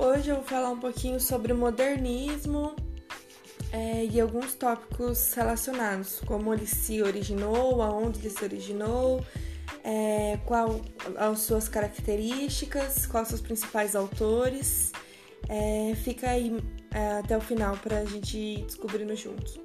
Hoje eu vou falar um pouquinho sobre modernismo é, e alguns tópicos relacionados, como ele se originou, aonde ele se originou, é, qual as suas características, quais os principais autores. É, fica aí é, até o final para a gente descobrindo juntos.